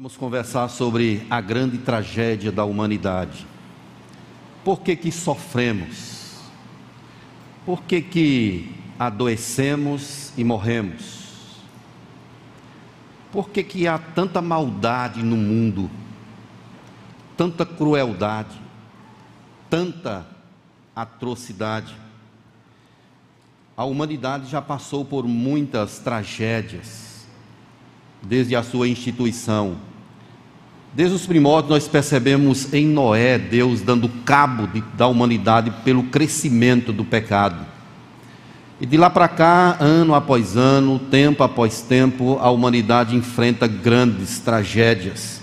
Vamos conversar sobre a grande tragédia da humanidade. Por que que sofremos? Por que que adoecemos e morremos? Por que que há tanta maldade no mundo? Tanta crueldade, tanta atrocidade? A humanidade já passou por muitas tragédias desde a sua instituição Desde os primórdios nós percebemos em Noé Deus dando cabo de, da humanidade pelo crescimento do pecado. E de lá para cá, ano após ano, tempo após tempo, a humanidade enfrenta grandes tragédias.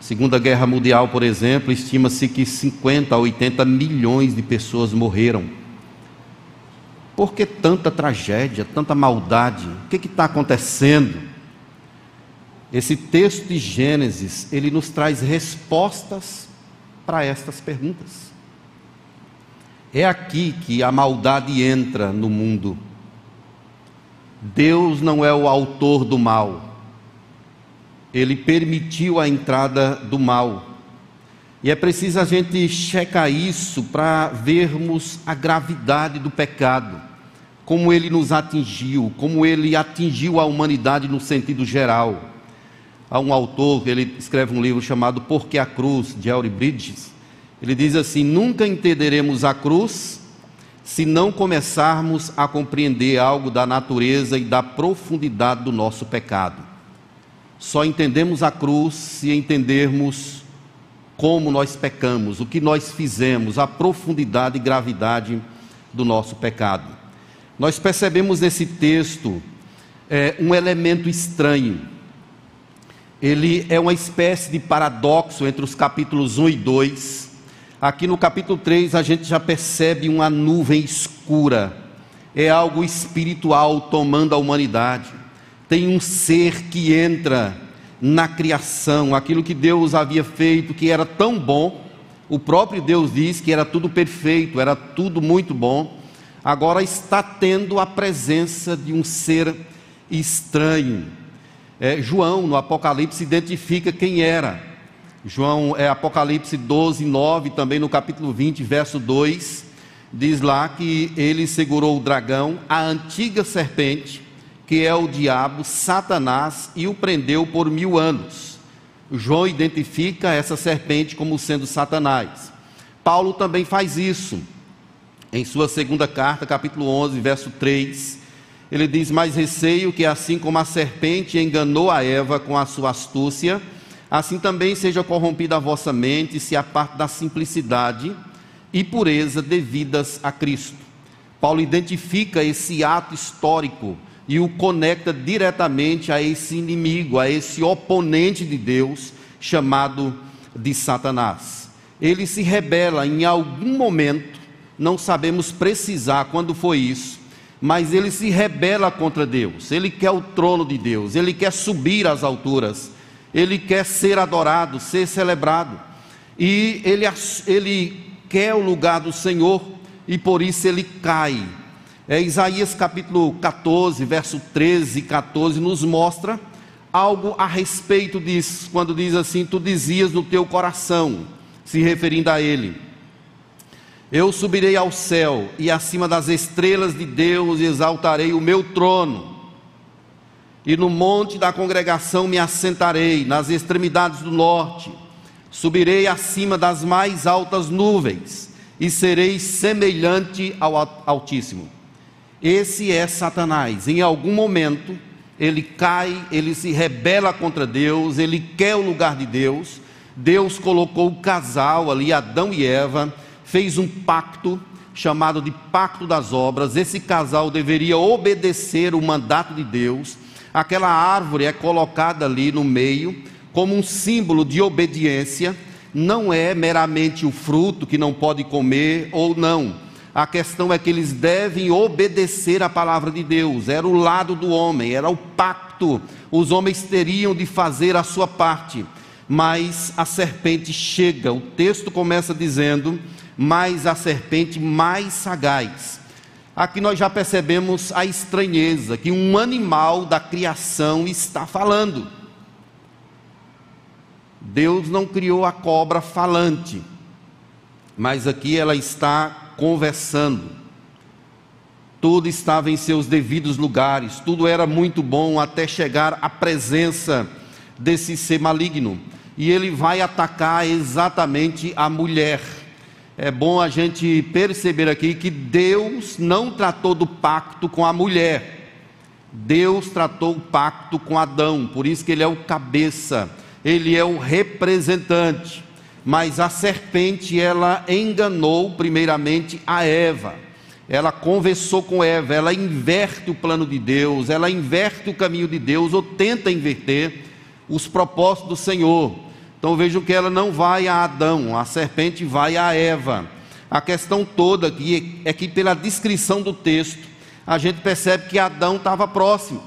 Segunda Guerra Mundial, por exemplo, estima-se que 50 a 80 milhões de pessoas morreram. Por que tanta tragédia, tanta maldade? O que está acontecendo? Esse texto de Gênesis, ele nos traz respostas para estas perguntas. É aqui que a maldade entra no mundo. Deus não é o autor do mal. Ele permitiu a entrada do mal. E é preciso a gente checar isso para vermos a gravidade do pecado, como ele nos atingiu, como ele atingiu a humanidade no sentido geral. Há um autor, ele escreve um livro chamado Por que a Cruz, de Elry Bridges. Ele diz assim: Nunca entenderemos a cruz se não começarmos a compreender algo da natureza e da profundidade do nosso pecado. Só entendemos a cruz se entendermos como nós pecamos, o que nós fizemos, a profundidade e gravidade do nosso pecado. Nós percebemos nesse texto é, um elemento estranho ele é uma espécie de paradoxo entre os capítulos 1 e 2. Aqui no capítulo 3 a gente já percebe uma nuvem escura, é algo espiritual tomando a humanidade. Tem um ser que entra na criação, aquilo que Deus havia feito, que era tão bom, o próprio Deus diz que era tudo perfeito, era tudo muito bom, agora está tendo a presença de um ser estranho é, João, no Apocalipse, identifica quem era. João, é Apocalipse 12, 9, também no capítulo 20, verso 2, diz lá que ele segurou o dragão, a antiga serpente, que é o diabo, Satanás, e o prendeu por mil anos. João identifica essa serpente como sendo Satanás. Paulo também faz isso. Em sua segunda carta, capítulo 11, verso 3, ele diz: Mas receio que, assim como a serpente enganou a Eva com a sua astúcia, assim também seja corrompida a vossa mente, se a parte da simplicidade e pureza devidas a Cristo. Paulo identifica esse ato histórico e o conecta diretamente a esse inimigo, a esse oponente de Deus, chamado de Satanás. Ele se rebela em algum momento, não sabemos precisar quando foi isso, mas ele se rebela contra Deus. Ele quer o trono de Deus, ele quer subir às alturas, ele quer ser adorado, ser celebrado. E ele, ele quer o lugar do Senhor e por isso ele cai. É, Isaías capítulo 14, verso 13 e 14 nos mostra algo a respeito disso, quando diz assim: Tu dizias no teu coração, se referindo a ele eu subirei ao céu e acima das estrelas de Deus exaltarei o meu trono. E no monte da congregação me assentarei, nas extremidades do norte. Subirei acima das mais altas nuvens e serei semelhante ao Altíssimo. Esse é Satanás. Em algum momento, ele cai, ele se rebela contra Deus, ele quer o lugar de Deus. Deus colocou o casal ali, Adão e Eva fez um pacto chamado de Pacto das Obras. Esse casal deveria obedecer o mandato de Deus. Aquela árvore é colocada ali no meio como um símbolo de obediência. Não é meramente o fruto que não pode comer ou não. A questão é que eles devem obedecer a palavra de Deus. Era o lado do homem, era o pacto. Os homens teriam de fazer a sua parte. Mas a serpente chega. O texto começa dizendo mais a serpente mais sagaz. Aqui nós já percebemos a estranheza que um animal da criação está falando. Deus não criou a cobra falante, mas aqui ela está conversando. Tudo estava em seus devidos lugares, tudo era muito bom até chegar à presença desse ser maligno. E ele vai atacar exatamente a mulher. É bom a gente perceber aqui que Deus não tratou do pacto com a mulher. Deus tratou o pacto com Adão, por isso que ele é o cabeça, ele é o representante. Mas a serpente, ela enganou primeiramente a Eva ela conversou com Eva, ela inverte o plano de Deus, ela inverte o caminho de Deus, ou tenta inverter os propósitos do Senhor. Então vejam que ela não vai a Adão, a serpente vai a Eva. A questão toda aqui é que, pela descrição do texto, a gente percebe que Adão estava próximo.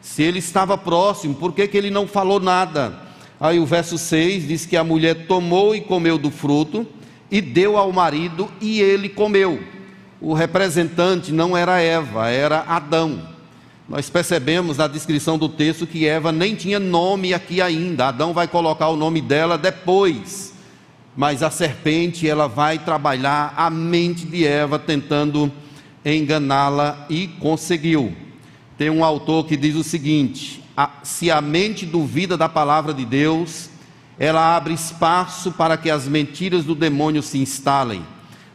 Se ele estava próximo, por que, que ele não falou nada? Aí o verso 6 diz que a mulher tomou e comeu do fruto, e deu ao marido, e ele comeu o representante não era Eva, era Adão. Nós percebemos na descrição do texto que Eva nem tinha nome aqui ainda. Adão vai colocar o nome dela depois. Mas a serpente, ela vai trabalhar a mente de Eva tentando enganá-la e conseguiu. Tem um autor que diz o seguinte: se a mente duvida da palavra de Deus, ela abre espaço para que as mentiras do demônio se instalem.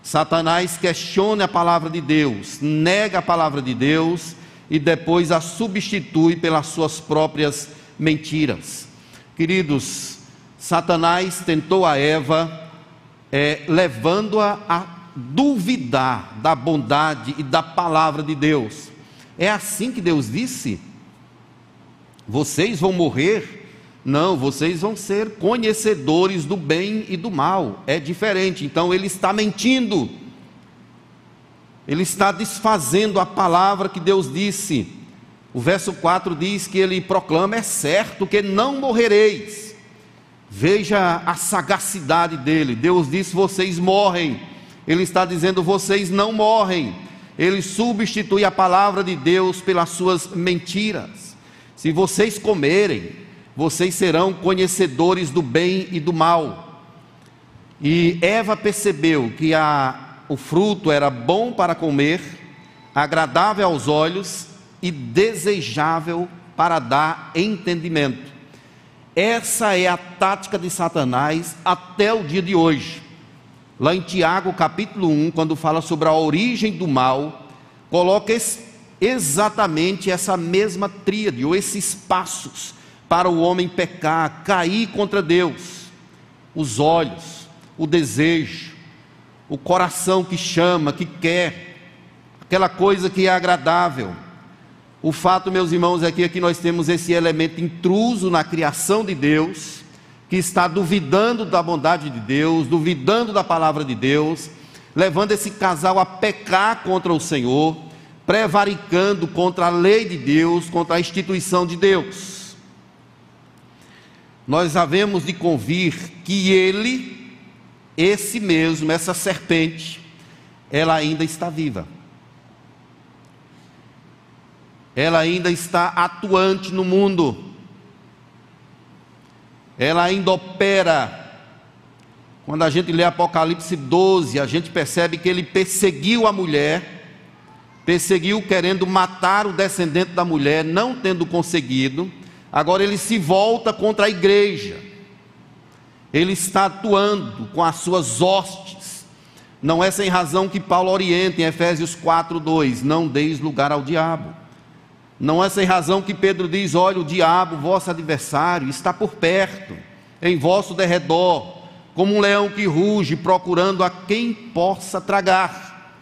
Satanás questiona a palavra de Deus, nega a palavra de Deus e depois a substitui pelas suas próprias mentiras. Queridos, Satanás tentou a Eva, é, levando-a a duvidar da bondade e da palavra de Deus. É assim que Deus disse: vocês vão morrer não, vocês vão ser conhecedores do bem e do mal. É diferente. Então ele está mentindo. Ele está desfazendo a palavra que Deus disse. O verso 4 diz que ele proclama: é certo que não morrereis. Veja a sagacidade dele. Deus disse: vocês morrem. Ele está dizendo: vocês não morrem. Ele substitui a palavra de Deus pelas suas mentiras. Se vocês comerem, vocês serão conhecedores do bem e do mal. E Eva percebeu que a, o fruto era bom para comer, agradável aos olhos e desejável para dar entendimento. Essa é a tática de Satanás até o dia de hoje. Lá em Tiago, capítulo 1, quando fala sobre a origem do mal, coloca exatamente essa mesma tríade, ou esses passos para o homem pecar, cair contra Deus. Os olhos, o desejo, o coração que chama, que quer, aquela coisa que é agradável. O fato, meus irmãos, é que aqui nós temos esse elemento intruso na criação de Deus, que está duvidando da bondade de Deus, duvidando da palavra de Deus, levando esse casal a pecar contra o Senhor, prevaricando contra a lei de Deus, contra a instituição de Deus nós havemos de convir que ele, esse mesmo, essa serpente, ela ainda está viva. Ela ainda está atuante no mundo. Ela ainda opera. Quando a gente lê Apocalipse 12, a gente percebe que ele perseguiu a mulher, perseguiu querendo matar o descendente da mulher, não tendo conseguido Agora ele se volta contra a igreja. Ele está atuando com as suas hostes. Não é sem razão que Paulo orienta em Efésios 4:2, não deis lugar ao diabo. Não é sem razão que Pedro diz: olha, o diabo, vosso adversário, está por perto, em vosso derredor, como um leão que ruge, procurando a quem possa tragar.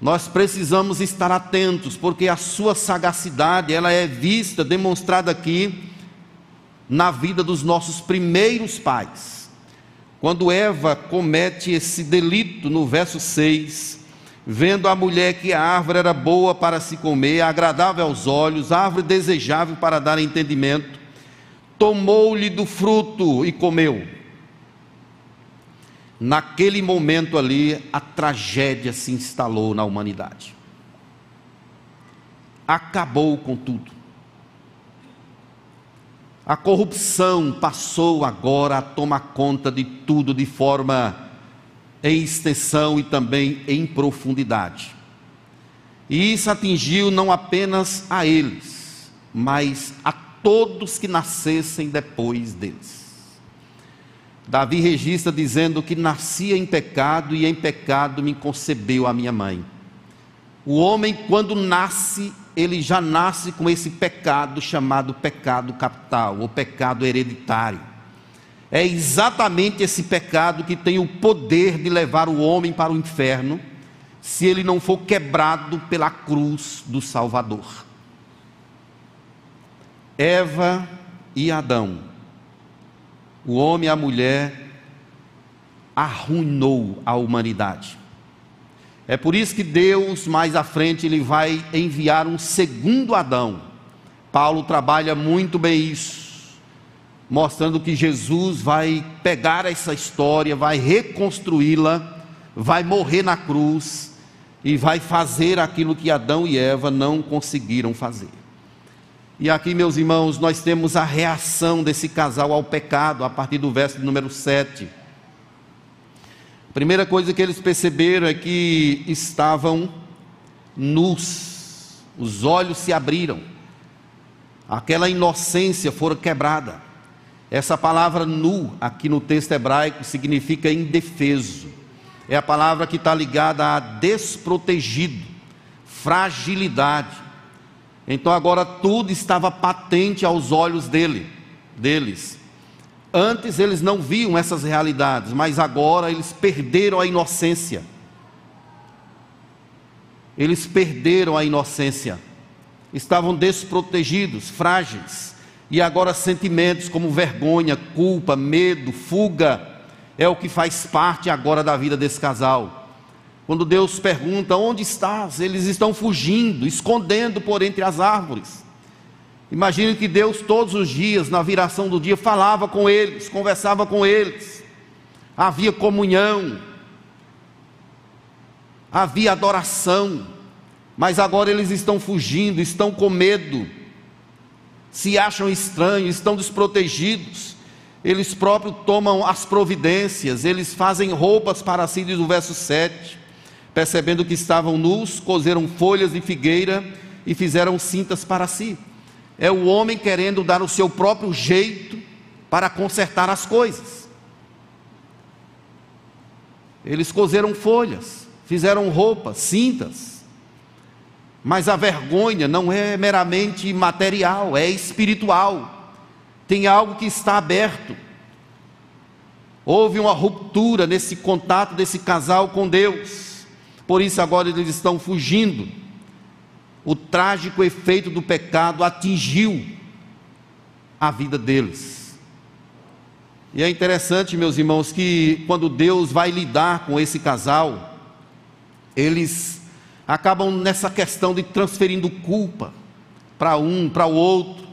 Nós precisamos estar atentos, porque a sua sagacidade, ela é vista, demonstrada aqui na vida dos nossos primeiros pais. Quando Eva comete esse delito no verso 6, vendo a mulher que a árvore era boa para se comer, agradável aos olhos, árvore desejável para dar entendimento, tomou-lhe do fruto e comeu. Naquele momento ali, a tragédia se instalou na humanidade. Acabou com tudo. A corrupção passou agora a tomar conta de tudo de forma em extensão e também em profundidade. E isso atingiu não apenas a eles, mas a todos que nascessem depois deles. Davi registra dizendo que nascia em pecado e em pecado me concebeu a minha mãe. O homem, quando nasce, ele já nasce com esse pecado chamado pecado capital ou pecado hereditário. É exatamente esse pecado que tem o poder de levar o homem para o inferno, se ele não for quebrado pela cruz do Salvador. Eva e Adão, o homem e a mulher, arruinou a humanidade. É por isso que Deus, mais à frente, ele vai enviar um segundo Adão. Paulo trabalha muito bem isso, mostrando que Jesus vai pegar essa história, vai reconstruí-la, vai morrer na cruz e vai fazer aquilo que Adão e Eva não conseguiram fazer. E aqui, meus irmãos, nós temos a reação desse casal ao pecado, a partir do verso número 7. A primeira coisa que eles perceberam é que estavam nus, os olhos se abriram, aquela inocência foi quebrada. Essa palavra nu, aqui no texto hebraico, significa indefeso, é a palavra que está ligada a desprotegido, fragilidade. Então agora tudo estava patente aos olhos dele, deles. Antes eles não viam essas realidades, mas agora eles perderam a inocência. Eles perderam a inocência. Estavam desprotegidos, frágeis. E agora sentimentos como vergonha, culpa, medo, fuga é o que faz parte agora da vida desse casal. Quando Deus pergunta: "Onde estás?", eles estão fugindo, escondendo por entre as árvores. Imagine que Deus todos os dias, na viração do dia, falava com eles, conversava com eles, havia comunhão, havia adoração, mas agora eles estão fugindo, estão com medo, se acham estranhos, estão desprotegidos, eles próprios tomam as providências, eles fazem roupas para si, diz o verso 7, percebendo que estavam nus, cozeram folhas de figueira e fizeram cintas para si é o homem querendo dar o seu próprio jeito para consertar as coisas. Eles cozeram folhas, fizeram roupas, cintas. Mas a vergonha não é meramente material, é espiritual. Tem algo que está aberto. Houve uma ruptura nesse contato desse casal com Deus. Por isso agora eles estão fugindo o trágico efeito do pecado atingiu a vida deles. E é interessante, meus irmãos, que quando Deus vai lidar com esse casal, eles acabam nessa questão de transferindo culpa para um, para o outro.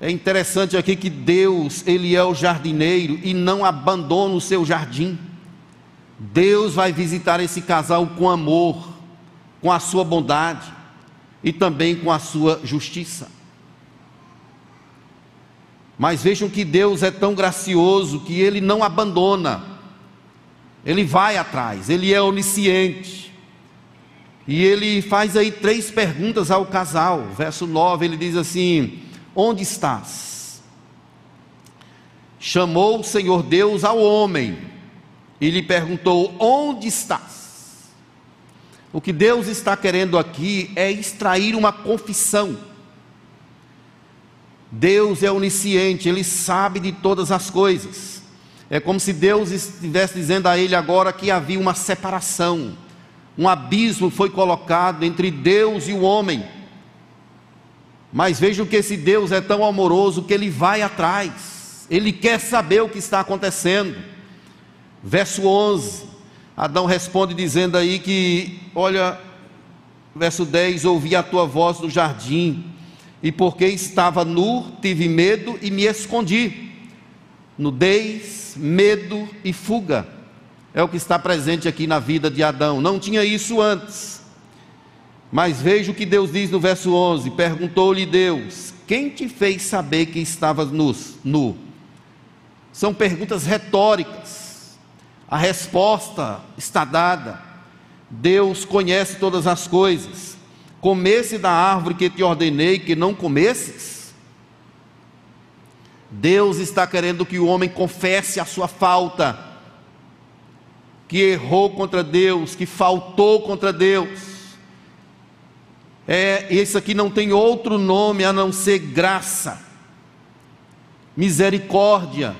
É interessante aqui que Deus, ele é o jardineiro e não abandona o seu jardim. Deus vai visitar esse casal com amor com a sua bondade e também com a sua justiça. Mas vejam que Deus é tão gracioso que ele não abandona, ele vai atrás, ele é onisciente. E ele faz aí três perguntas ao casal. Verso 9, ele diz assim: Onde estás? Chamou o Senhor Deus ao homem e lhe perguntou: Onde estás? O que Deus está querendo aqui é extrair uma confissão. Deus é onisciente, Ele sabe de todas as coisas. É como se Deus estivesse dizendo a ele agora que havia uma separação, um abismo foi colocado entre Deus e o homem. Mas vejam que esse Deus é tão amoroso que ele vai atrás, ele quer saber o que está acontecendo. Verso 11: Adão responde dizendo aí que, olha, verso 10: Ouvi a tua voz no jardim, e porque estava nu, tive medo e me escondi. Nudez, medo e fuga é o que está presente aqui na vida de Adão. Não tinha isso antes. Mas veja o que Deus diz no verso 11: Perguntou-lhe Deus: Quem te fez saber que estavas nu? São perguntas retóricas. A resposta está dada. Deus conhece todas as coisas. Comesse da árvore que te ordenei que não comesses? Deus está querendo que o homem confesse a sua falta, que errou contra Deus, que faltou contra Deus. É, esse aqui não tem outro nome a não ser graça, misericórdia,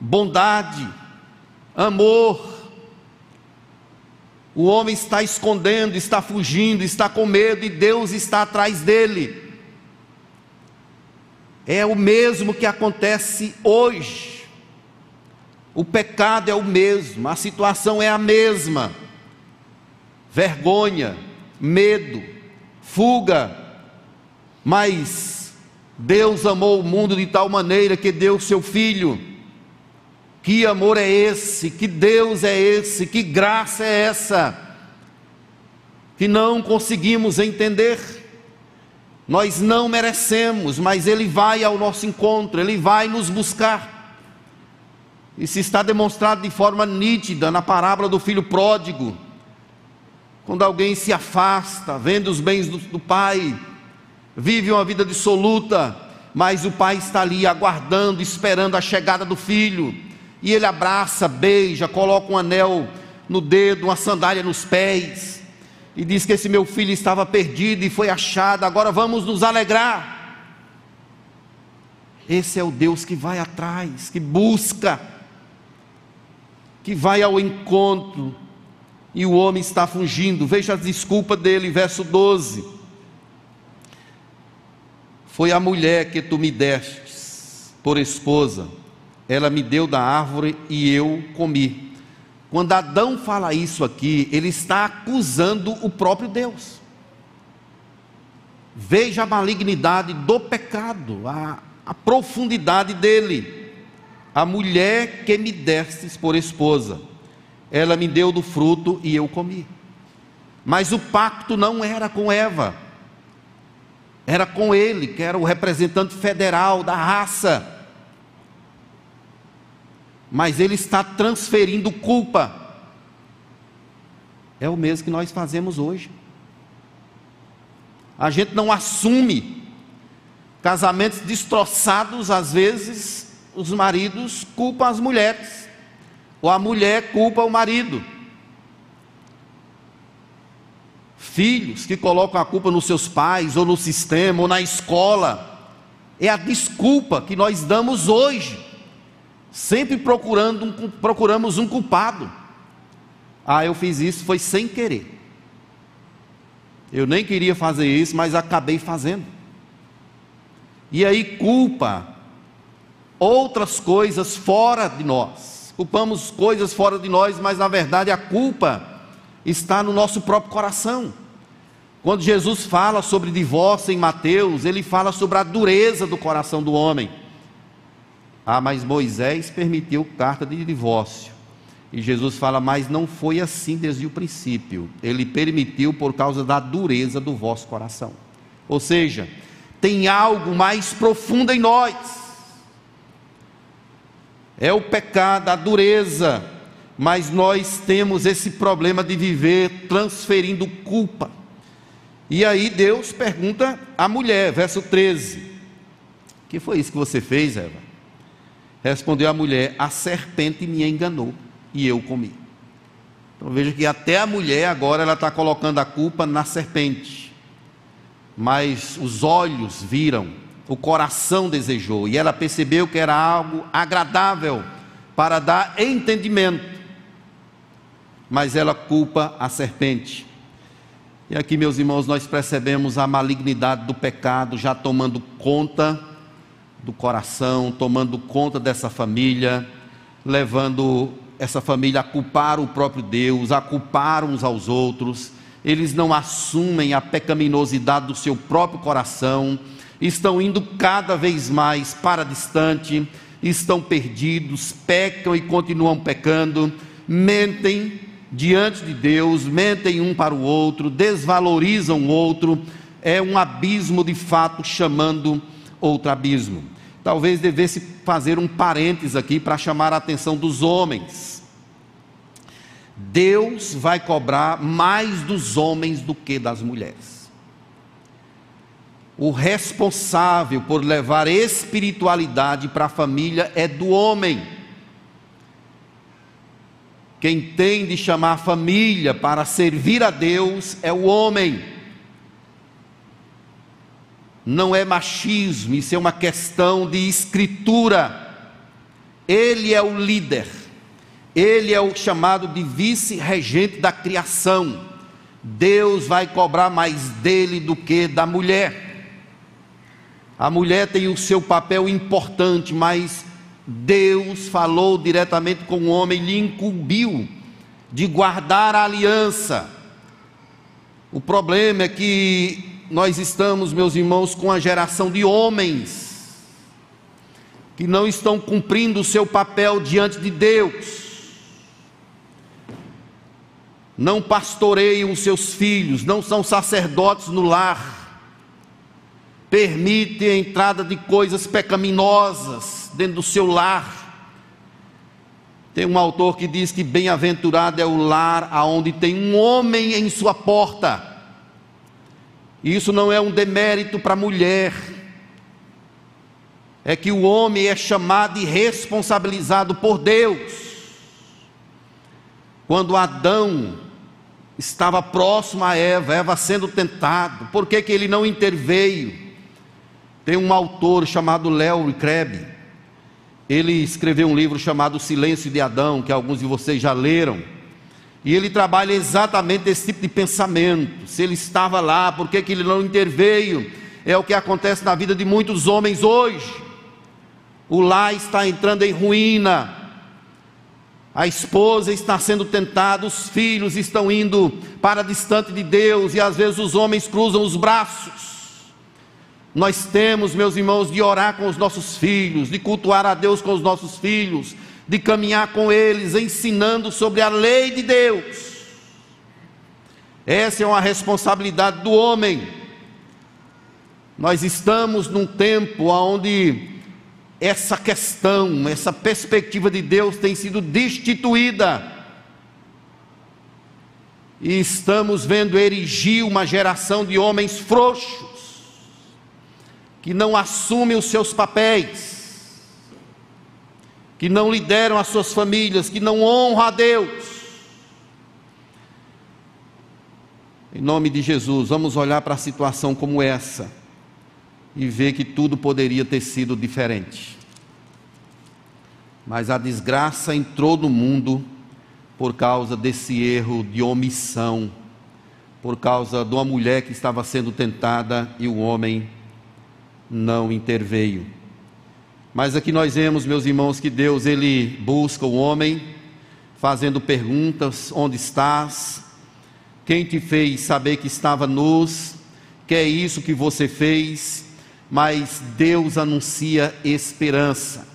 bondade, amor. O homem está escondendo, está fugindo, está com medo e Deus está atrás dele. É o mesmo que acontece hoje. O pecado é o mesmo, a situação é a mesma. Vergonha, medo, fuga. Mas Deus amou o mundo de tal maneira que deu seu filho que amor é esse? Que Deus é esse? Que graça é essa? Que não conseguimos entender. Nós não merecemos, mas Ele vai ao nosso encontro, Ele vai nos buscar. Isso está demonstrado de forma nítida na parábola do filho pródigo. Quando alguém se afasta, vende os bens do, do pai, vive uma vida dissoluta, mas o pai está ali aguardando, esperando a chegada do filho e ele abraça, beija, coloca um anel no dedo, uma sandália nos pés, e diz que esse meu filho estava perdido e foi achado, agora vamos nos alegrar. Esse é o Deus que vai atrás, que busca, que vai ao encontro, e o homem está fugindo. Veja a desculpa dele, verso 12. Foi a mulher que tu me destes por esposa ela me deu da árvore e eu comi. Quando Adão fala isso aqui, ele está acusando o próprio Deus. Veja a malignidade do pecado, a, a profundidade dele. A mulher que me destes por esposa, ela me deu do fruto e eu comi. Mas o pacto não era com Eva, era com ele, que era o representante federal da raça mas ele está transferindo culpa. É o mesmo que nós fazemos hoje. A gente não assume casamentos destroçados, às vezes os maridos culpam as mulheres, ou a mulher culpa o marido. Filhos que colocam a culpa nos seus pais, ou no sistema, ou na escola, é a desculpa que nós damos hoje Sempre procurando um, procuramos um culpado. Ah, eu fiz isso, foi sem querer. Eu nem queria fazer isso, mas acabei fazendo. E aí culpa outras coisas fora de nós. Culpamos coisas fora de nós, mas na verdade a culpa está no nosso próprio coração. Quando Jesus fala sobre divórcio em Mateus, ele fala sobre a dureza do coração do homem. Ah, mas Moisés permitiu carta de divórcio. E Jesus fala, mas não foi assim desde o princípio. Ele permitiu por causa da dureza do vosso coração. Ou seja, tem algo mais profundo em nós. É o pecado, a dureza. Mas nós temos esse problema de viver transferindo culpa. E aí Deus pergunta à mulher, verso 13: Que foi isso que você fez, Eva? Respondeu a mulher: A serpente me enganou e eu comi. Então veja que até a mulher agora ela está colocando a culpa na serpente. Mas os olhos viram, o coração desejou, e ela percebeu que era algo agradável para dar entendimento. Mas ela culpa a serpente. E aqui, meus irmãos, nós percebemos a malignidade do pecado já tomando conta do coração, tomando conta dessa família, levando essa família a culpar o próprio Deus, a culpar uns aos outros. Eles não assumem a pecaminosidade do seu próprio coração, estão indo cada vez mais para distante, estão perdidos, pecam e continuam pecando, mentem diante de Deus, mentem um para o outro, desvalorizam o outro, é um abismo de fato chamando outro abismo. Talvez devesse fazer um parênteses aqui para chamar a atenção dos homens. Deus vai cobrar mais dos homens do que das mulheres. O responsável por levar espiritualidade para a família é do homem. Quem tem de chamar a família para servir a Deus é o homem não é machismo, isso é uma questão de escritura. Ele é o líder, ele é o chamado de vice-regente da criação. Deus vai cobrar mais dele do que da mulher. A mulher tem o seu papel importante, mas Deus falou diretamente com o homem, lhe incumbiu de guardar a aliança. O problema é que nós estamos, meus irmãos, com a geração de homens que não estão cumprindo o seu papel diante de Deus, não pastoreiam os seus filhos, não são sacerdotes no lar, permitem a entrada de coisas pecaminosas dentro do seu lar. Tem um autor que diz que bem-aventurado é o lar aonde tem um homem em sua porta isso não é um demérito para a mulher. É que o homem é chamado e responsabilizado por Deus. Quando Adão estava próximo a Eva, Eva sendo tentado, por que, que ele não interveio? Tem um autor chamado Léo Kreb, ele escreveu um livro chamado Silêncio de Adão, que alguns de vocês já leram. E ele trabalha exatamente esse tipo de pensamento. Se ele estava lá, por que, que ele não interveio? É o que acontece na vida de muitos homens hoje. O lar está entrando em ruína, a esposa está sendo tentada, os filhos estão indo para distante de Deus, e às vezes os homens cruzam os braços. Nós temos, meus irmãos, de orar com os nossos filhos, de cultuar a Deus com os nossos filhos, de caminhar com eles, ensinando sobre a lei de Deus. Essa é uma responsabilidade do homem. Nós estamos num tempo onde essa questão, essa perspectiva de Deus tem sido destituída. E estamos vendo erigir uma geração de homens frouxos, que não assumem os seus papéis, que não lideram as suas famílias, que não honram a Deus. Em nome de Jesus, vamos olhar para a situação como essa e ver que tudo poderia ter sido diferente. Mas a desgraça entrou no mundo por causa desse erro de omissão, por causa de uma mulher que estava sendo tentada e o homem não interveio. Mas aqui nós vemos, meus irmãos, que Deus ele busca o homem fazendo perguntas: onde estás? Quem te fez saber que estava nus? Que é isso que você fez? Mas Deus anuncia esperança.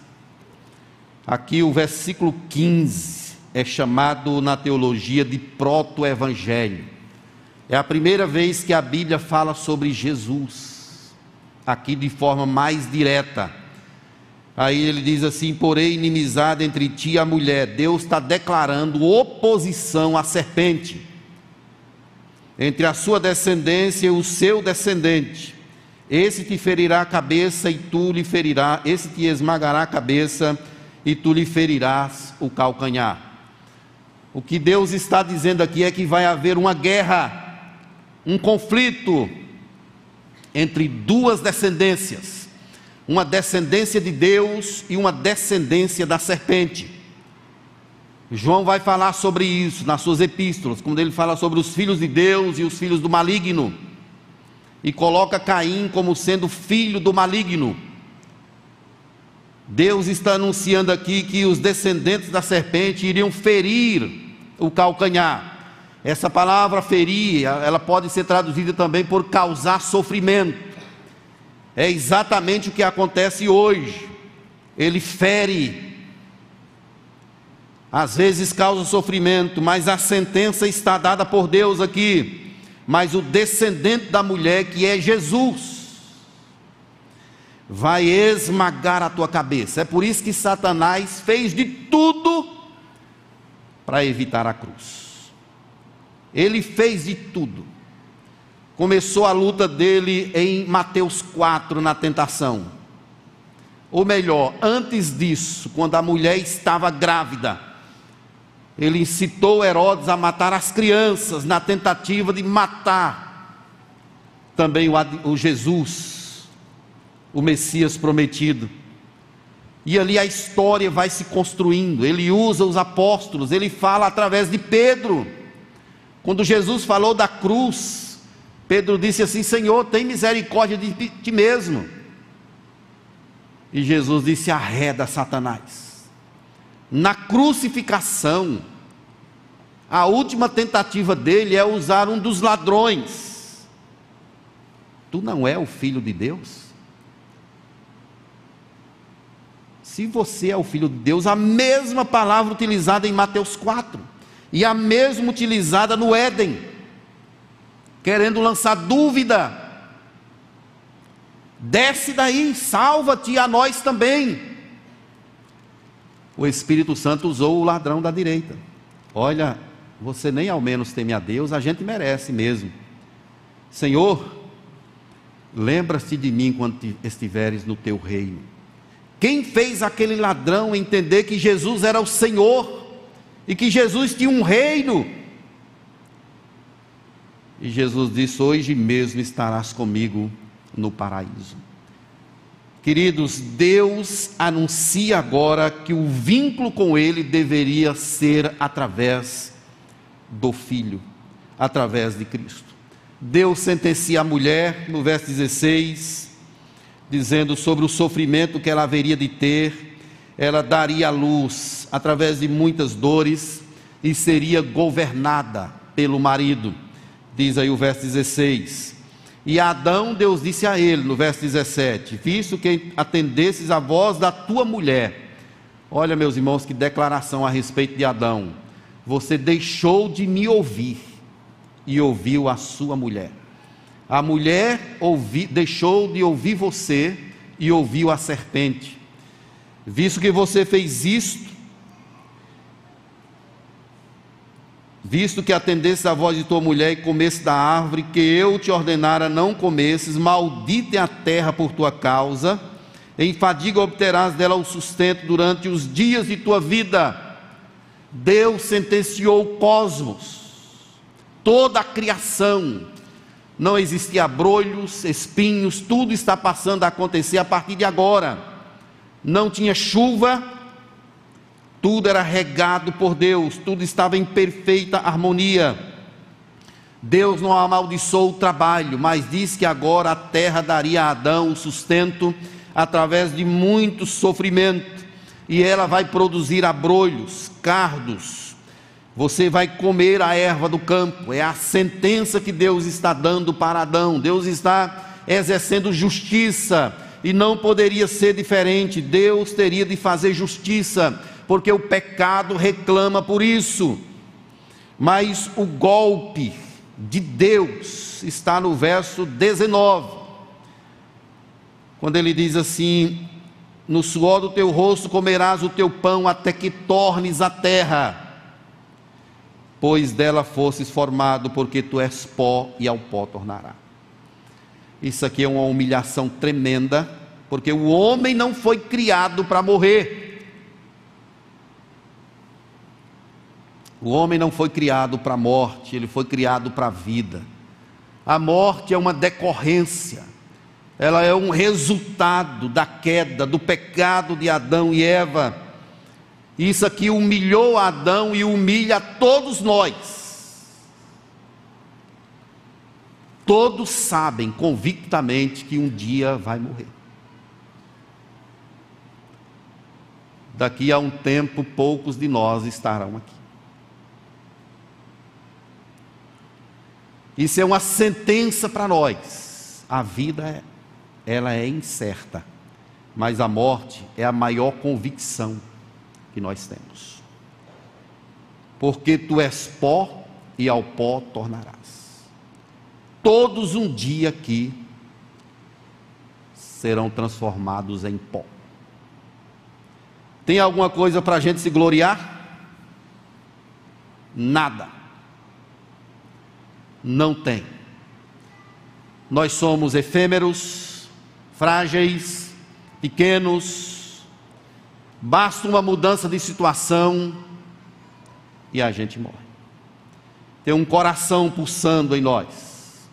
Aqui o versículo 15 é chamado na teologia de proto-evangelho. É a primeira vez que a Bíblia fala sobre Jesus, aqui de forma mais direta Aí ele diz assim: porém, inimizade entre ti e a mulher. Deus está declarando oposição à serpente, entre a sua descendência e o seu descendente. Esse te ferirá a cabeça e tu lhe ferirá, esse te esmagará a cabeça e tu lhe ferirás o calcanhar. O que Deus está dizendo aqui é que vai haver uma guerra, um conflito entre duas descendências uma descendência de Deus e uma descendência da serpente. João vai falar sobre isso nas suas epístolas, quando ele fala sobre os filhos de Deus e os filhos do maligno, e coloca Caim como sendo filho do maligno. Deus está anunciando aqui que os descendentes da serpente iriam ferir o calcanhar. Essa palavra ferir, ela pode ser traduzida também por causar sofrimento. É exatamente o que acontece hoje. Ele fere, às vezes causa sofrimento, mas a sentença está dada por Deus aqui. Mas o descendente da mulher, que é Jesus, vai esmagar a tua cabeça. É por isso que Satanás fez de tudo para evitar a cruz. Ele fez de tudo. Começou a luta dele em Mateus 4, na tentação. Ou melhor, antes disso, quando a mulher estava grávida, ele incitou Herodes a matar as crianças, na tentativa de matar também o, Jesus, o Messias prometido. E ali a história vai se construindo. Ele usa os apóstolos, ele fala através de Pedro. Quando Jesus falou da cruz, Pedro disse assim: Senhor, tem misericórdia de ti mesmo. E Jesus disse: arreda Satanás. Na crucificação, a última tentativa dele é usar um dos ladrões. Tu não é o filho de Deus? Se você é o filho de Deus, a mesma palavra utilizada em Mateus 4 e a mesma utilizada no Éden querendo lançar dúvida. Desce daí, salva-te a nós também. O Espírito Santo usou o ladrão da direita. Olha, você nem ao menos teme a Deus, a gente merece mesmo. Senhor, lembra-se de mim quando estiveres no teu reino. Quem fez aquele ladrão entender que Jesus era o Senhor e que Jesus tinha um reino e Jesus disse: Hoje mesmo estarás comigo no paraíso. Queridos, Deus anuncia agora que o vínculo com Ele deveria ser através do Filho, através de Cristo. Deus sentencia a mulher, no verso 16, dizendo sobre o sofrimento que ela haveria de ter, ela daria a luz através de muitas dores e seria governada pelo marido diz aí o verso 16. E Adão, Deus disse a ele, no verso 17: Visto que atendesses a voz da tua mulher. Olha, meus irmãos, que declaração a respeito de Adão. Você deixou de me ouvir e ouviu a sua mulher. A mulher ouvi, deixou de ouvir você e ouviu a serpente. Visto que você fez isto, visto que atendesse a voz de tua mulher e comesse da árvore que eu te ordenara não comesses, maldita é a terra por tua causa, em fadiga obterás dela o sustento durante os dias de tua vida. Deus sentenciou o cosmos, toda a criação, não existia abrolhos, espinhos, tudo está passando a acontecer a partir de agora. Não tinha chuva, tudo era regado por Deus, tudo estava em perfeita harmonia. Deus não amaldiçoou o trabalho, mas disse que agora a terra daria a Adão o sustento através de muito sofrimento, e ela vai produzir abrolhos, cardos. Você vai comer a erva do campo, é a sentença que Deus está dando para Adão. Deus está exercendo justiça, e não poderia ser diferente. Deus teria de fazer justiça porque o pecado reclama por isso. Mas o golpe de Deus está no verso 19, quando ele diz assim: No suor do teu rosto comerás o teu pão até que tornes a terra, pois dela fosses formado, porque tu és pó e ao pó tornará. Isso aqui é uma humilhação tremenda, porque o homem não foi criado para morrer. O homem não foi criado para a morte, ele foi criado para a vida. A morte é uma decorrência, ela é um resultado da queda, do pecado de Adão e Eva. Isso aqui humilhou Adão e humilha todos nós. Todos sabem convictamente que um dia vai morrer. Daqui a um tempo, poucos de nós estarão aqui. Isso é uma sentença para nós. A vida ela é incerta, mas a morte é a maior convicção que nós temos. Porque tu és pó e ao pó tornarás. Todos um dia aqui serão transformados em pó. Tem alguma coisa para a gente se gloriar? Nada. Não tem. Nós somos efêmeros, frágeis, pequenos, basta uma mudança de situação e a gente morre. Tem um coração pulsando em nós.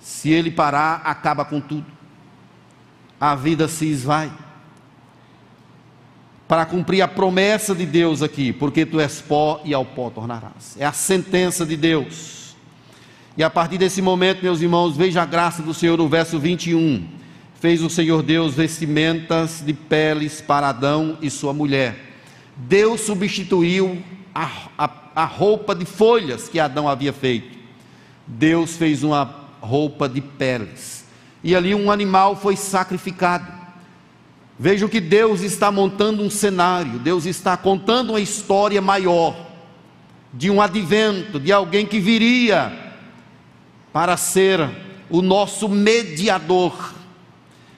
Se ele parar, acaba com tudo. A vida se esvai. Para cumprir a promessa de Deus aqui, porque tu és pó e ao pó tornarás. É a sentença de Deus. E a partir desse momento, meus irmãos, veja a graça do Senhor no verso 21. Fez o Senhor Deus vestimentas de peles para Adão e sua mulher. Deus substituiu a, a, a roupa de folhas que Adão havia feito. Deus fez uma roupa de peles. E ali um animal foi sacrificado. Veja que Deus está montando um cenário, Deus está contando uma história maior de um advento, de alguém que viria para ser o nosso mediador.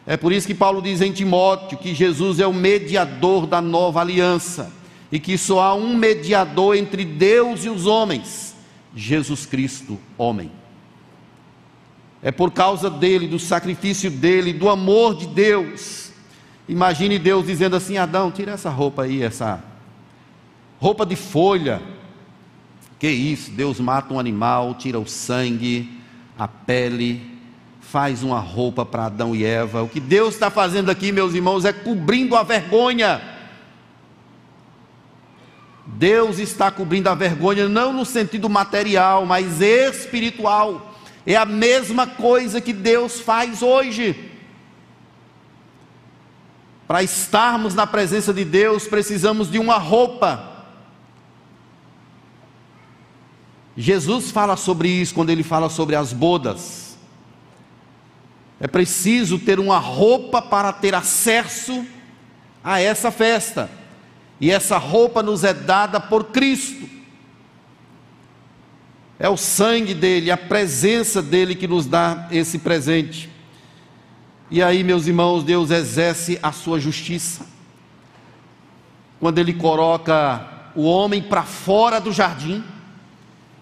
É por isso que Paulo diz em Timóteo que Jesus é o mediador da nova aliança e que só há um mediador entre Deus e os homens, Jesus Cristo, homem. É por causa dele, do sacrifício dele, do amor de Deus. Imagine Deus dizendo assim: Adão, tira essa roupa aí, essa roupa de folha. Que isso? Deus mata um animal, tira o sangue, a pele, faz uma roupa para Adão e Eva. O que Deus está fazendo aqui, meus irmãos, é cobrindo a vergonha. Deus está cobrindo a vergonha não no sentido material, mas espiritual. É a mesma coisa que Deus faz hoje. Para estarmos na presença de Deus, precisamos de uma roupa. Jesus fala sobre isso quando ele fala sobre as bodas. É preciso ter uma roupa para ter acesso a essa festa. E essa roupa nos é dada por Cristo. É o sangue dele, a presença dele que nos dá esse presente. E aí, meus irmãos, Deus exerce a sua justiça. Quando ele coloca o homem para fora do jardim,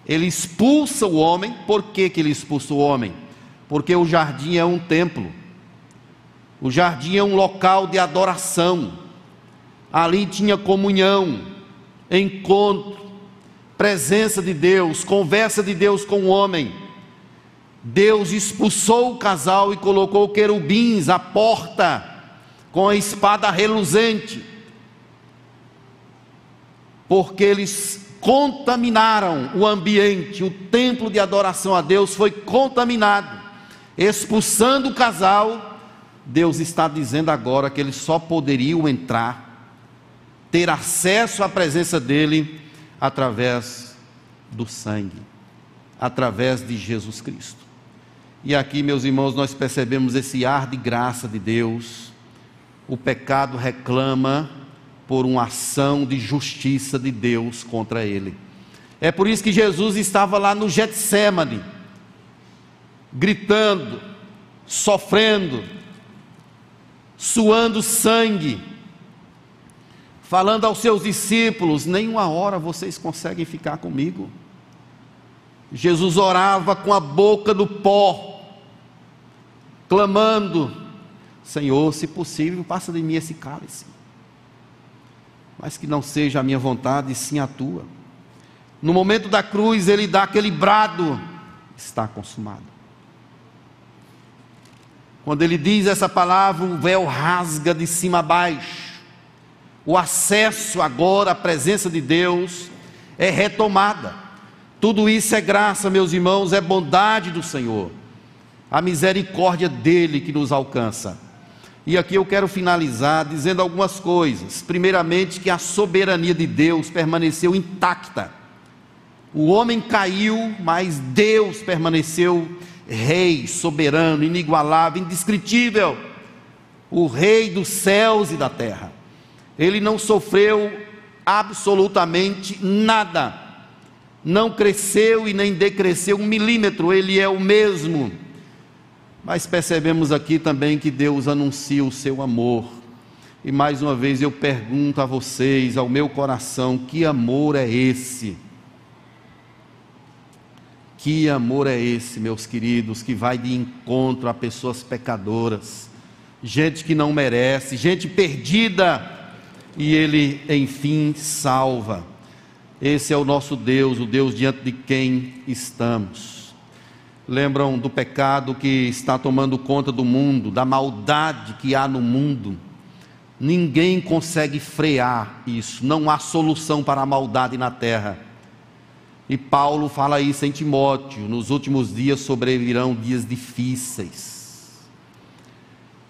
ele expulsa o homem, por que, que ele expulsa o homem? Porque o jardim é um templo, o jardim é um local de adoração, ali tinha comunhão, encontro, presença de Deus, conversa de Deus com o homem. Deus expulsou o casal e colocou querubins à porta, com a espada reluzente, porque eles contaminaram o ambiente, o templo de adoração a Deus foi contaminado, expulsando o casal. Deus está dizendo agora que eles só poderiam entrar, ter acesso à presença dEle através do sangue, através de Jesus Cristo. E aqui, meus irmãos, nós percebemos esse ar de graça de Deus. O pecado reclama por uma ação de justiça de Deus contra ele. É por isso que Jesus estava lá no Getsemane, gritando, sofrendo, suando sangue, falando aos seus discípulos: nenhuma hora vocês conseguem ficar comigo. Jesus orava com a boca do pó, clamando: Senhor, se possível, passa de mim esse cálice mas que não seja a minha vontade, sim a tua. No momento da cruz, ele dá aquele brado: está consumado. Quando ele diz essa palavra, o véu rasga de cima a baixo. O acesso agora à presença de Deus é retomada. Tudo isso é graça, meus irmãos, é bondade do Senhor. A misericórdia dele que nos alcança. E aqui eu quero finalizar dizendo algumas coisas. Primeiramente, que a soberania de Deus permaneceu intacta. O homem caiu, mas Deus permaneceu rei, soberano, inigualável, indescritível. O rei dos céus e da terra. Ele não sofreu absolutamente nada. Não cresceu e nem decresceu um milímetro, ele é o mesmo Mas percebemos aqui também que Deus anuncia o seu amor. E mais uma vez eu pergunto a vocês, ao meu coração, que amor é esse? Que amor é esse, meus queridos, que vai de encontro a pessoas pecadoras, gente que não merece, gente perdida, e Ele, enfim, salva. Esse é o nosso Deus, o Deus diante de quem estamos. Lembram do pecado que está tomando conta do mundo, da maldade que há no mundo. Ninguém consegue frear isso, não há solução para a maldade na terra. E Paulo fala isso em Timóteo: nos últimos dias sobrevirão dias difíceis.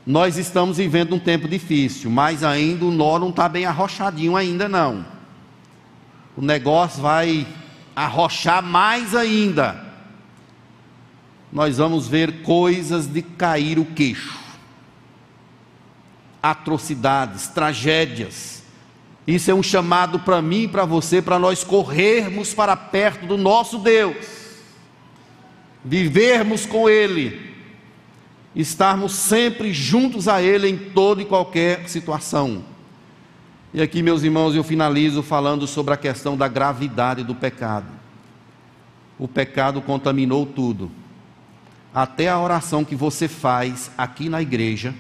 Nós estamos vivendo um tempo difícil, mas ainda o nó não está bem arrochadinho ainda não. O negócio vai arrochar mais ainda. Nós vamos ver coisas de cair o queixo. Atrocidades, tragédias isso é um chamado para mim e para você, para nós corrermos para perto do nosso Deus, vivermos com Ele, estarmos sempre juntos a Ele em toda e qualquer situação. E aqui, meus irmãos, eu finalizo falando sobre a questão da gravidade do pecado. O pecado contaminou tudo, até a oração que você faz aqui na igreja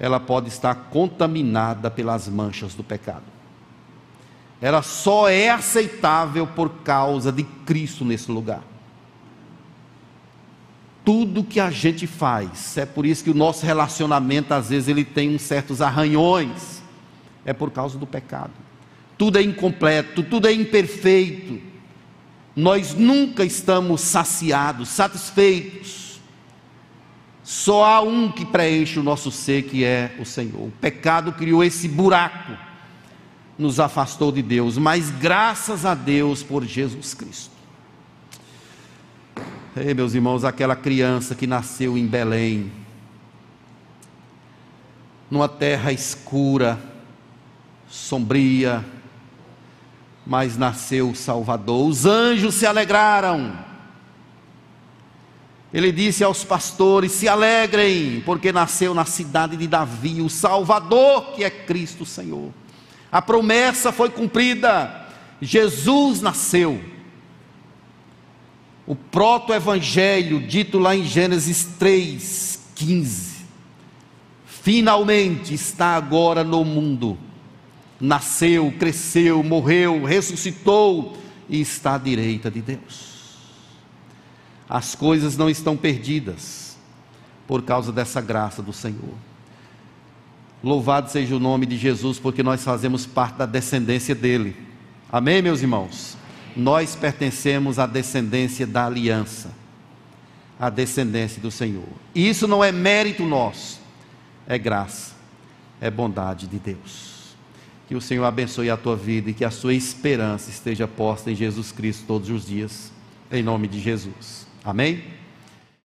ela pode estar contaminada pelas manchas do pecado. Ela só é aceitável por causa de Cristo nesse lugar. Tudo que a gente faz, é por isso que o nosso relacionamento às vezes ele tem uns certos arranhões, é por causa do pecado. Tudo é incompleto, tudo é imperfeito. Nós nunca estamos saciados, satisfeitos só há um que preenche o nosso ser, que é o Senhor. O pecado criou esse buraco, nos afastou de Deus, mas graças a Deus por Jesus Cristo. Ei, meus irmãos, aquela criança que nasceu em Belém, numa terra escura, sombria, mas nasceu o Salvador. Os anjos se alegraram ele disse aos pastores: Se alegrem, porque nasceu na cidade de Davi o Salvador, que é Cristo Senhor. A promessa foi cumprida, Jesus nasceu. O proto-evangelho, dito lá em Gênesis 3, 15, finalmente está agora no mundo. Nasceu, cresceu, morreu, ressuscitou e está à direita de Deus as coisas não estão perdidas por causa dessa graça do Senhor. Louvado seja o nome de Jesus, porque nós fazemos parte da descendência dele. Amém, meus irmãos? Nós pertencemos à descendência da aliança, à descendência do Senhor. E isso não é mérito nosso, é graça, é bondade de Deus. Que o Senhor abençoe a tua vida e que a sua esperança esteja posta em Jesus Cristo todos os dias, em nome de Jesus. Amém?